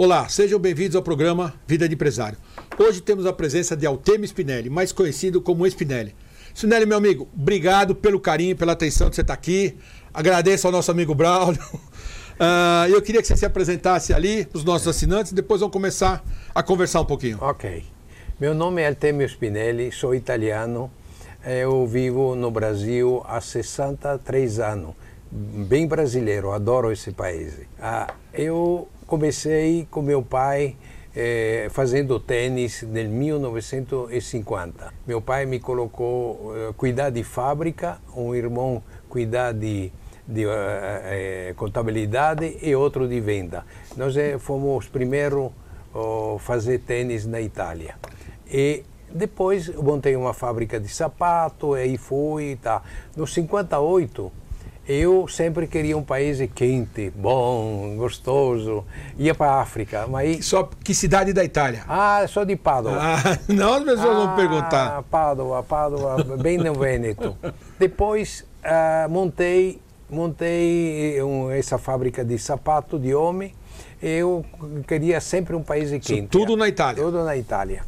Olá, sejam bem-vindos ao programa Vida de Empresário. Hoje temos a presença de Altemio Spinelli, mais conhecido como Spinelli. Spinelli, meu amigo, obrigado pelo carinho, pela atenção de você estar aqui. Agradeço ao nosso amigo Braulio. Uh, eu queria que você se apresentasse ali para os nossos assinantes e depois vamos começar a conversar um pouquinho. Ok. Meu nome é Altemio Spinelli, sou italiano. Eu vivo no Brasil há 63 anos. Bem brasileiro, adoro esse país. Uh, eu comecei com meu pai eh, fazendo tênis em 1950. Meu pai me colocou eh, cuidar de fábrica, um irmão cuidar de, de eh, contabilidade e outro de venda. Nós fomos os primeiros a fazer tênis na Itália. E depois montei uma fábrica de sapato, aí fui, tá. No 58 eu sempre queria um país quente, bom, gostoso. Ia para a África, mas só que cidade da Itália? Ah, sou de Pádua. Ah, não, as pessoas ah, vão perguntar. Pádua, Pádua, bem no Vêneto. Depois uh, montei montei um, essa fábrica de sapato de homem. Eu queria sempre um país quente. Isso tudo na Itália. Tudo na Itália.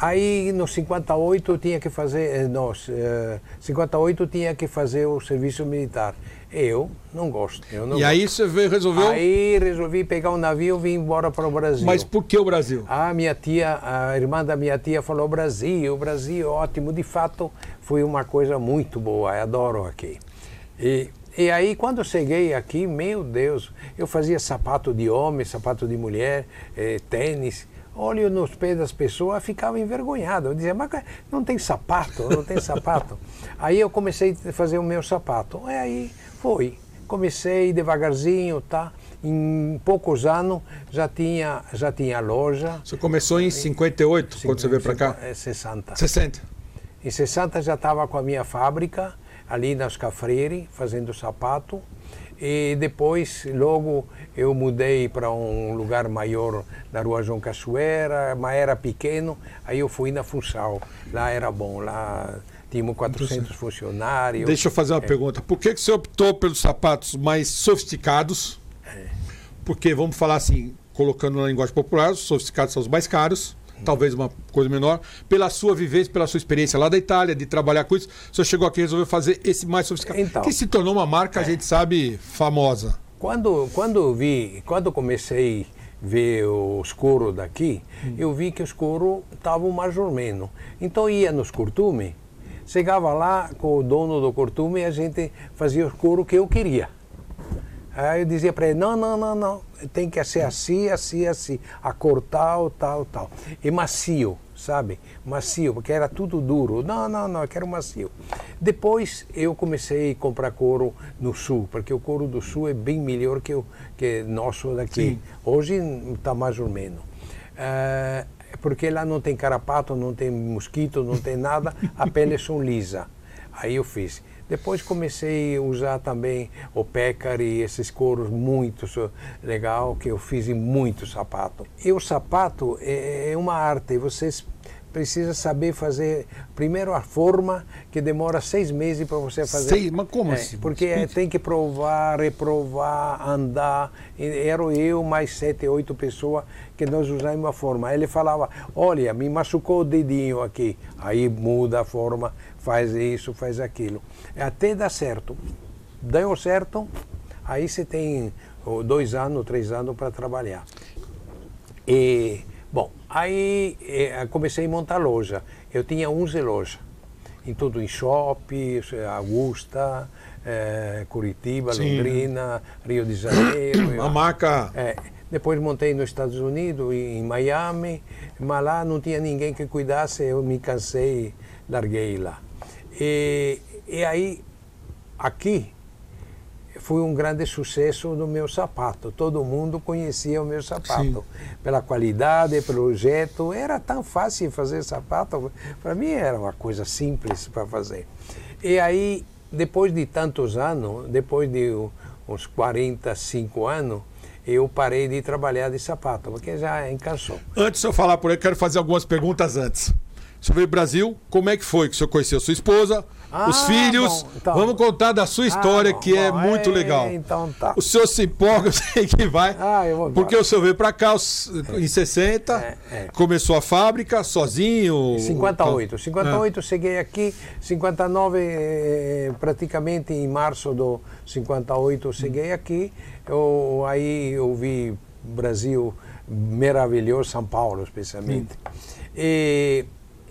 Aí no 58 eu tinha que fazer, nós, eh, 58 eu tinha que fazer o serviço militar. Eu não gosto. Eu não e gosto. aí você resolveu? Aí resolvi pegar um navio e vim embora para o Brasil. Mas por que o Brasil? A minha tia, a irmã da minha tia falou Brasil, Brasil, ótimo. De fato, foi uma coisa muito boa. Eu adoro aqui. E e aí, quando eu cheguei aqui, meu Deus, eu fazia sapato de homem, sapato de mulher, eh, tênis olho nos pés das pessoas, ficava envergonhado. Eu dizia, mas não tem sapato, não tem sapato. aí eu comecei a fazer o meu sapato. E aí foi. Comecei devagarzinho, tá? Em poucos anos já tinha, já tinha loja. Você começou em 58, 50, quando você veio para cá? 60. 60. Em 60 já estava com a minha fábrica, ali nas Cafreire, fazendo sapato. E depois, logo, eu mudei para um lugar maior na rua João Cachoeira, mas era pequeno, aí eu fui na Funchal. Lá era bom, lá tínhamos 400 funcionários. Deixa eu fazer uma é. pergunta. Por que, que você optou pelos sapatos mais sofisticados? É. Porque, vamos falar assim, colocando na linguagem popular, os sofisticados são os mais caros talvez uma coisa menor, pela sua vivência, pela sua experiência lá da Itália, de trabalhar com isso, o senhor chegou aqui e resolveu fazer esse mais sofisticado, então, que se tornou uma marca, é. a gente sabe, famosa. Quando, quando vi, quando comecei a ver os couro daqui, hum. eu vi que os couro estavam mais ou menos. Então ia nos curtume, chegava lá com o dono do curtume e a gente fazia os couro que eu queria. Aí eu dizia para ele, não, não, não, não, tem que ser assim, assim, assim, a cor tal, tal, tal. E macio, sabe? Macio, porque era tudo duro. Não, não, não, eu quero macio. Depois eu comecei a comprar couro no sul, porque o couro do sul é bem melhor que o que nosso daqui. Sim. Hoje está mais ou menos. Uh, porque lá não tem carapato, não tem mosquito, não tem nada, a pele é lisa. Aí eu fiz. Depois comecei a usar também o Peccari, esses couros muito legal, que eu fiz em muito sapato. E o sapato é, é uma arte, vocês precisa saber fazer primeiro a forma que demora seis meses para você fazer. Seis? Mas como é, assim? Porque tem que provar, reprovar, andar. Era eu mais sete, oito pessoas que nós usamos a forma. Ele falava, olha, me machucou o dedinho aqui. Aí muda a forma, faz isso, faz aquilo. Até dá certo. Deu certo, aí você tem dois anos, três anos para trabalhar. E Bom, aí eh, comecei a montar loja. Eu tinha 11 lojas, em tudo em shopping, Augusta, eh, Curitiba, Sim. Londrina, Rio de Janeiro. A marca. É, depois montei nos Estados Unidos, em Miami, mas lá não tinha ninguém que cuidasse, eu me cansei, larguei lá. E, e aí, aqui, foi um grande sucesso do meu sapato. Todo mundo conhecia o meu sapato. Sim. Pela qualidade, pelo jeito. Era tão fácil fazer sapato. Para mim era uma coisa simples para fazer. E aí, depois de tantos anos, depois de uns 45 anos, eu parei de trabalhar de sapato, porque já encansou. Antes de eu falar por aí, quero fazer algumas perguntas antes. Você veio pro Brasil, como é que foi que o senhor conheceu sua esposa, Ah, os filhos? bom, então. Vamos contar da sua história, bom, que é bom, muito é, legal. então tá. O senhor se empolga, eu sei que vai. Ah, eu vou porque o senhor veio pra cá os- em 60, É, é. começou a fábrica sozinho. 58. 58 cheguei aqui, 59 eh, praticamente em março do 58 cheguei aqui. Eu, aí eu vi Brasil maravilhoso, São Paulo especialmente. E,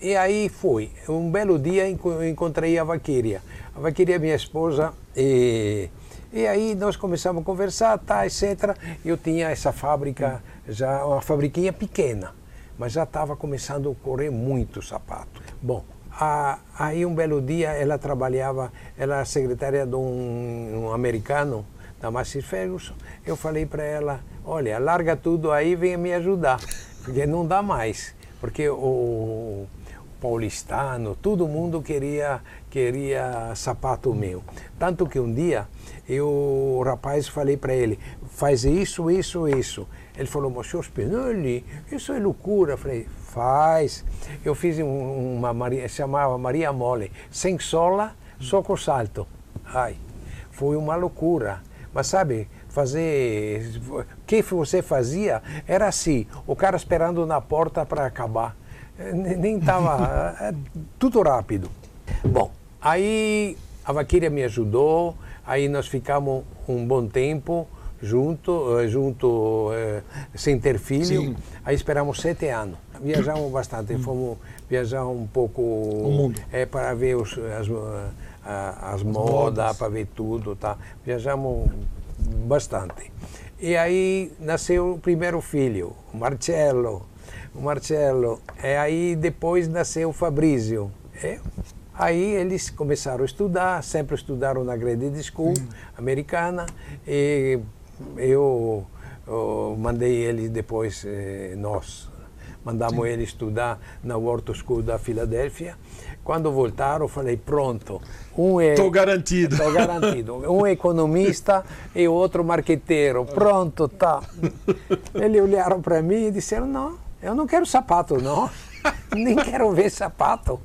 e aí foi. Um belo dia enco- encontrei a Vaquíria. A Vaquíria é minha esposa e e aí nós começamos a conversar, tá, etc. Eu tinha essa fábrica, já uma fabriquinha pequena, mas já estava começando a correr muito sapato. Bom, a- aí um belo dia ela trabalhava, ela era secretária de um, um americano, da Massey Ferguson. Eu falei para ela, olha, larga tudo aí e venha me ajudar, porque não dá mais. Porque o, paulistano, todo mundo queria queria sapato meu. Tanto que um dia eu, o rapaz, falei para ele, faz isso, isso, isso. Ele falou, senhor Spinelli, isso é loucura. Eu falei, faz. Eu fiz um- uma Maria, chamava Maria Mole, sem sola, só com salto. Ai, foi uma loucura. Mas sabe, fazer. O que você fazia era assim: o cara esperando na porta para acabar. Ne- Nem estava. tudo rápido. Bom, aí a Vaquíria me ajudou, aí nós ficamos um bom tempo junto, eh, junto eh, sem ter filho. Sim. Aí esperamos sete anos. Viajamos bastante, fomos viajar um pouco o mundo. É, para ver os, as, ah, as modas, para ver tudo. Tá? Viajamos bastante. E aí nasceu o primeiro filho, o Marcello. O Marcello. E aí depois nasceu o Fabrício. É. Aí eles começaram a estudar, sempre estudaram na Grade School americana. E eu, eu mandei eles depois, eh, nós, mandamos ele estudar na Wharton School da Filadélfia. Quando voltaram, falei, pronto, um é... Estou garantido. Estou garantido. Um é economista e o outro marqueteiro. Pronto, tá. Eles olharam para mim e disseram, não, eu não quero sapato, não. Nem quero ver sapato.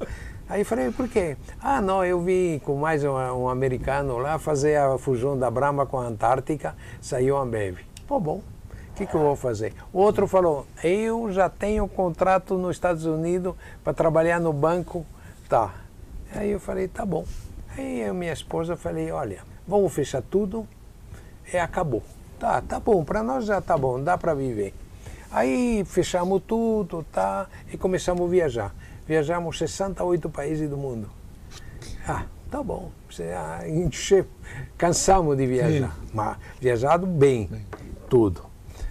Aí falei, por quê? Ah, não, eu vi com mais um, um americano lá fazer a fusão da Brahma com a Antártica, saiu a Ambev. Pô, bom, o que, que eu vou fazer? O outro falou, eu já tenho contrato nos Estados Unidos para trabalhar no banco, tá. Aí eu falei, tá bom. Aí eu minha esposa falei, olha, vamos fechar tudo e acabou. Tá, tá bom, para nós já tá bom, dá para viver. Aí fechamos tudo, tá, e começamos a viajar. Viajamos 68 países do mundo. Ah, tá bom. Ah, enche, cansamos de viajar, mas viajado bem, tudo.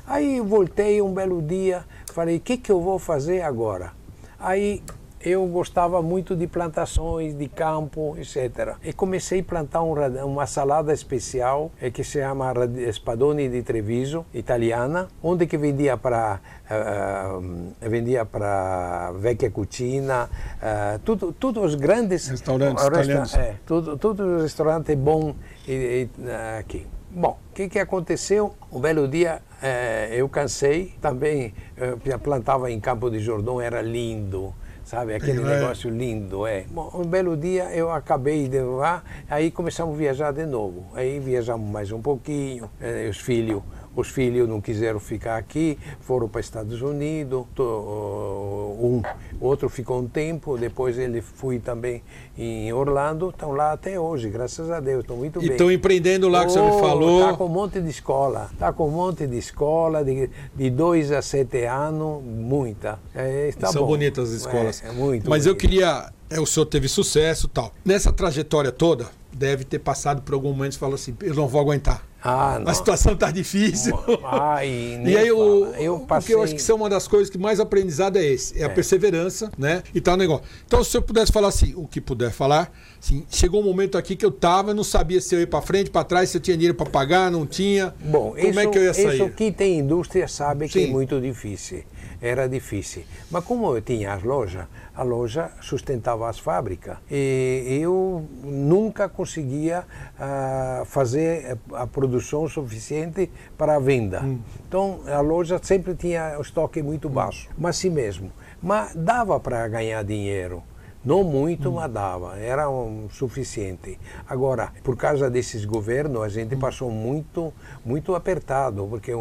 Aí voltei um belo dia, falei, o que, que eu vou fazer agora? Aí eu gostava muito de plantações, de campo, etc. E comecei a plantar um uma salada especial eh, que se chama Spadoni di Treviso, italiana, onde que vendia para eh, vendia para Vecchia Cucina, eh, tudo, tudo os grandes Restaurantes resta- italianos. é, tudo, tudo os restaurantes bom e- e, eh, aqui. Bom, o que, que aconteceu? Um belo dia eh, eu cansei, também eh, eu plantava em Campo de Jordão, era lindo, sabe? Aquele É. negócio lindo, é. Bom, um belo dia eu acabei de lá, aí começamos a viajar de novo. Aí viajamos mais um pouquinho, eh, os filhos os filhos não quiseram ficar aqui, foram para Estados Unidos. Um, outro ficou um tempo, depois ele foi também em Orlando. Estão lá até hoje, graças a Deus, estão muito E bem. estão empreendendo lá que você me Oh, falou. Tá com um monte de escola. Tá com um monte de escola, de, de dois a sete anos, muita. É, está São bom. bonitas as escolas. É, é muito Mas eu bonito. queria. é, o senhor teve sucesso e tal. Nessa trajetória toda, deve ter passado por algum momento e falou assim: eu não vou aguentar. Ah. A situação está difícil. Ai, E aí, o, eu o passei... que eu acho que são uma das coisas que mais aprendizado é esse, é, a perseverança, né? E tal negócio. Então, se eu pudesse falar assim, o que puder falar, assim, chegou um momento aqui que eu tava, não sabia se eu ia para frente, para trás, se eu tinha dinheiro para pagar, não tinha. Bom, Como isso, é que eu ia sair? isso que tem indústria sabe que Sim. é muito difícil. Era difícil. Mas como eu tinha as lojas, a loja sustentava as fábricas e eu nunca conseguia uh, fazer a produção suficiente para a venda. Hum. Então a loja sempre tinha o estoque muito baixo, mas assim mesmo. Mas dava para ganhar dinheiro. Não muito, hum. mas dava, era um, suficiente. Agora, por causa desses governos, a gente hum. passou muito, muito apertado, porque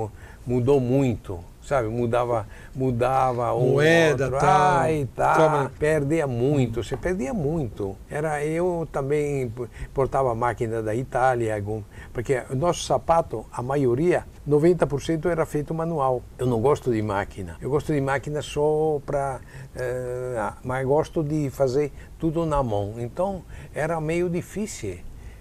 mudou muito sabe? Mudava, mudava um moeda, outro, tal, ai, tá, perdia muito, você perdia muito. Era eu também portava máquina da Itália, algum, porque o nosso sapato, a maioria, 90% era feito manual. Eu não gosto de máquina. Eu gosto de máquina só para, eh, mas gosto de fazer tudo na mão. Então era meio difícil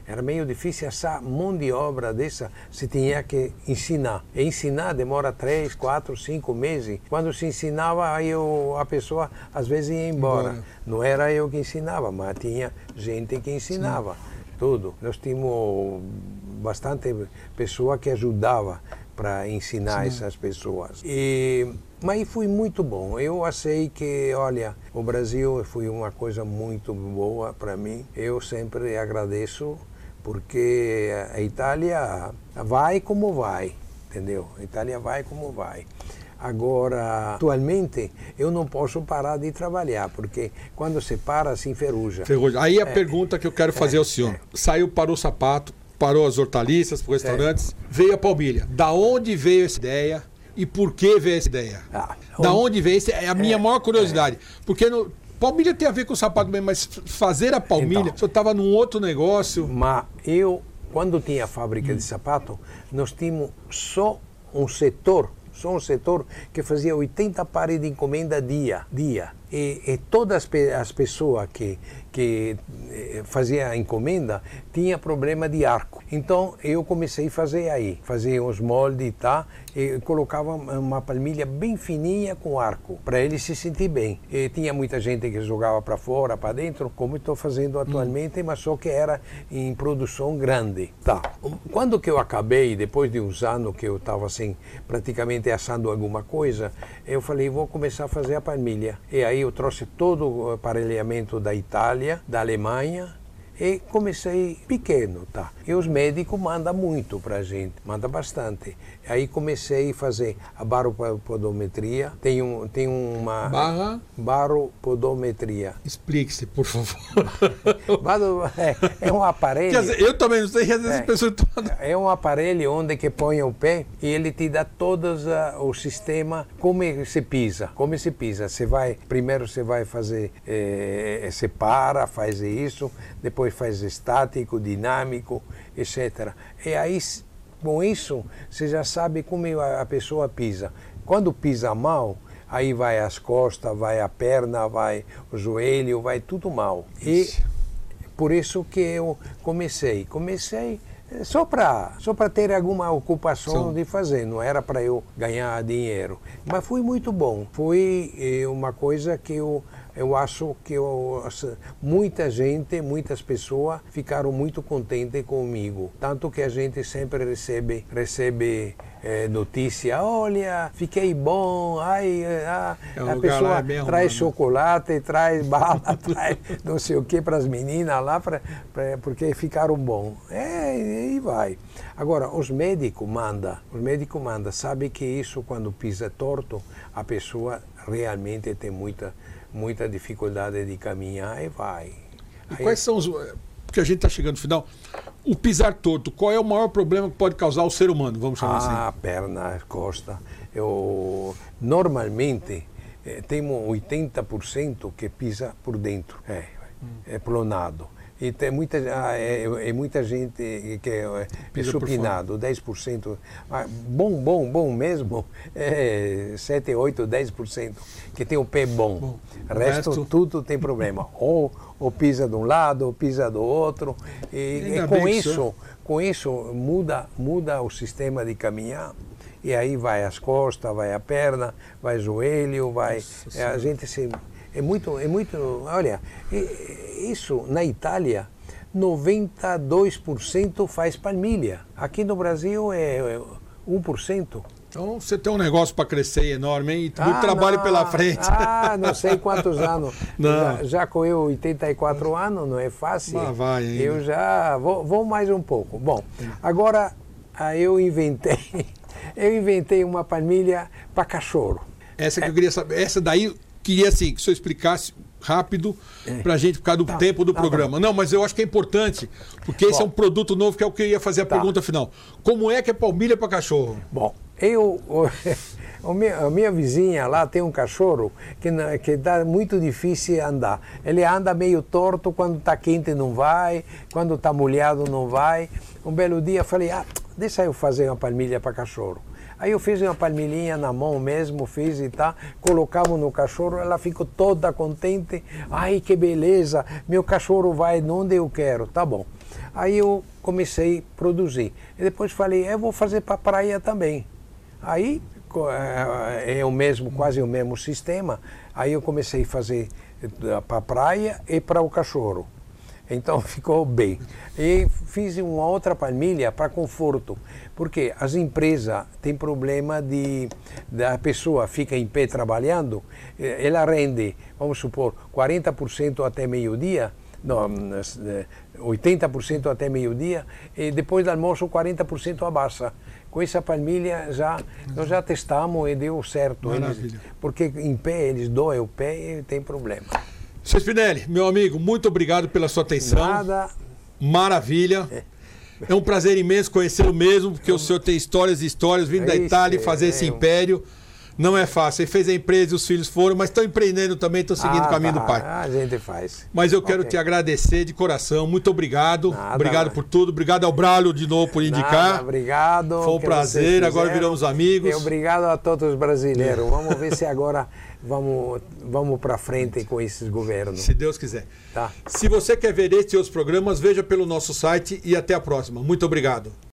era meio difícil essa mão de obra dessa, se tinha que ensinar. E ensinar demora três, quatro, cinco meses. Quando se ensinava, aí eu, a pessoa às vezes ia embora. embora. Não era eu que ensinava, mas tinha gente que ensinava. Sim. Tudo. Nós tínhamos bastante pessoa que ajudava para ensinar Sim. essas pessoas. E mas foi muito bom. Eu achei que, olha, o Brasil foi uma coisa muito boa para mim. Eu sempre agradeço porque a Itália vai como vai, entendeu? A Itália vai como vai. Agora, atualmente, eu não posso parar de trabalhar, porque quando se para, se enferruja. Ferruja. Aí a é, pergunta que eu quero fazer é, ao senhor. É. Saiu, parou o sapato, parou as hortaliças, os restaurantes, veio a palmilha. Da onde veio essa ideia e por que veio essa ideia? Ah, da onde veio? Essa é a minha é, maior curiosidade. É. Porque no, Palmilha tem a ver com o sapato mesmo, mas fazer a palmilha, então, você estava num outro negócio. Mas eu, quando tinha a fábrica de sapato, nós tínhamos só um setor, só um setor que fazia 80 pares de encomenda dia, dia. E, e todas as pessoas que, que eh, fazia a encomenda tinha problema de arco. Então eu comecei a fazer aí, fazia os moldes tá, e colocava uma palmilha bem fininha com arco, para ele se sentir bem. E tinha muita gente que jogava para fora, para dentro, como estou fazendo atualmente, hum. mas só que era em produção grande. Tá. Quando que eu acabei, depois de uns anos que eu estava assim, praticamente assando alguma coisa, eu falei, vou começar a fazer a palmilha. E aí eu trouxe todo o aparelhamento da Itália, da Alemanha, e comecei pequeno, tá? E os médicos mandam muito para a gente, mandam bastante. Aí comecei a fazer a baropodometria. Tem, um, tem uma. Barra? Baropodometria. Explique-se, por favor. é, é, um aparelho. Dizer, eu também não sei, às vezes é, pessoas É um aparelho onde que põe o pé e ele te dá todo uh, o sistema, como se pisa. Como se pisa. Você vai, primeiro você vai fazer, eh, você para, faz isso, depois faz estático, dinâmico, etc. E aí, com isso, você já sabe como a pessoa pisa. Quando pisa mal, aí vai as costas, vai a perna, vai o joelho, vai tudo mal. E por isso que eu comecei. Comecei eh, só para só para ter alguma ocupação Sim. de fazer, não era para eu ganhar dinheiro. Mas foi muito bom. Foi eh, uma coisa que eu eu acho que eu, muita gente, muitas pessoas ficaram muito contentes comigo. Tanto que a gente sempre recebe, recebe é, notícia, olha, fiquei bom, ai, ah, é a pessoa mesmo, traz né? chocolate, traz bala, traz não sei o que para as meninas lá, pra, pra, porque ficaram bom. É, e vai. Agora, os médicos mandam, os médicos mandam, sabe que isso quando pisa torto, a pessoa realmente tem muita muita dificuldade de caminhar e vai. E Aí... quais são os. Porque a gente está chegando no final. O pisar torto, qual é o maior problema que pode causar o ser humano? Vamos chamar ah, assim. Ah, perna, costa. Eu, normalmente, eh, temos 80% que pisa por dentro. É, hum. é plonado. E tem muita, ah, é, é, muita gente que é, é supinado, 10%. Ah, bom, bom, bom mesmo, é 7, 8, 10%, que tem o pé bom. bom o resto, resto, tudo tem problema. Ou, ou pisa de um lado, ou pisa do outro. E, e com isso, com isso muda, muda o sistema de caminhar e aí vai as costas, vai a perna, vai o joelho, vai. Nossa, a gente se é muito, é muito. Olha, isso na Itália, 92% faz palmilha. Aqui no Brasil é 1%. Então você tem um negócio para crescer enorme, hein? E muito trabalho não, pela frente. Ah, não sei quantos anos. Não. Já, já com eu 84 anos, não é fácil. Lá vai ainda. Eu já vou, vou mais um pouco. Bom, agora ah, eu inventei, eu inventei uma família para cachorro. Essa que eu queria saber. Essa daí, queria assim, que o senhor explicasse rápido para a gente, por causa do Tá, tempo do tá programa. Não, mas eu acho que é importante, porque esse Bom. é um produto novo que é o que eu ia fazer a Tá. pergunta final. Como é que é palmilha para cachorro? Bom, eu, o, a minha vizinha lá tem um cachorro que, que dá muito difícil andar. Ele anda meio torto, quando está quente não vai, quando está molhado não vai. Um belo dia eu falei, ah, deixa eu fazer uma palmilha para cachorro. Aí eu fiz uma palmilhinha na mão mesmo, fiz e tá, colocamos no cachorro, ela ficou toda contente. Ai, que beleza, meu cachorro vai onde eu quero, tá bom. Aí eu comecei a produzir. E depois falei, eu vou fazer para praia também. Aí co- é é o mesmo, quase o mesmo sistema. Aí eu comecei a fazer para a praia e para o cachorro. Então ficou bem. E fiz uma outra palmilha para conforto, porque as empresas têm problema de da pessoa fica em pé trabalhando, eh, ela rende, vamos supor, 40% até meio-dia, não, eh, 80% até meio-dia e depois do almoço 40% abaixa. Com essa palmilha já nós já testamos e deu certo. Eles- porque em pé eles doem o pé e tem problema. Seu Spinelli, meu amigo, muito obrigado pela sua atenção. Nada. Maravilha. É um prazer imenso conhecê-lo mesmo, porque o senhor tem histórias e histórias vindo da Isso, Itália e fazer é, esse império. Não é fácil. Ele fez a empresa e os filhos foram, mas estão empreendendo também, estão seguindo Ah, o caminho tá, do pai. A gente faz. Mas eu quero Ok. te agradecer de coração. Muito obrigado. Nada, obrigado mas- por tudo. Obrigado ao Bralho de novo por indicar. Nada, obrigado. Foi um prazer, agora viramos amigos. E obrigado a todos os brasileiros. Vamos ver se agora vamos, vamos para frente com esses governos. Se Deus quiser. Tá. Se você quer ver este e outros programas, veja pelo nosso site e até a próxima. Muito obrigado.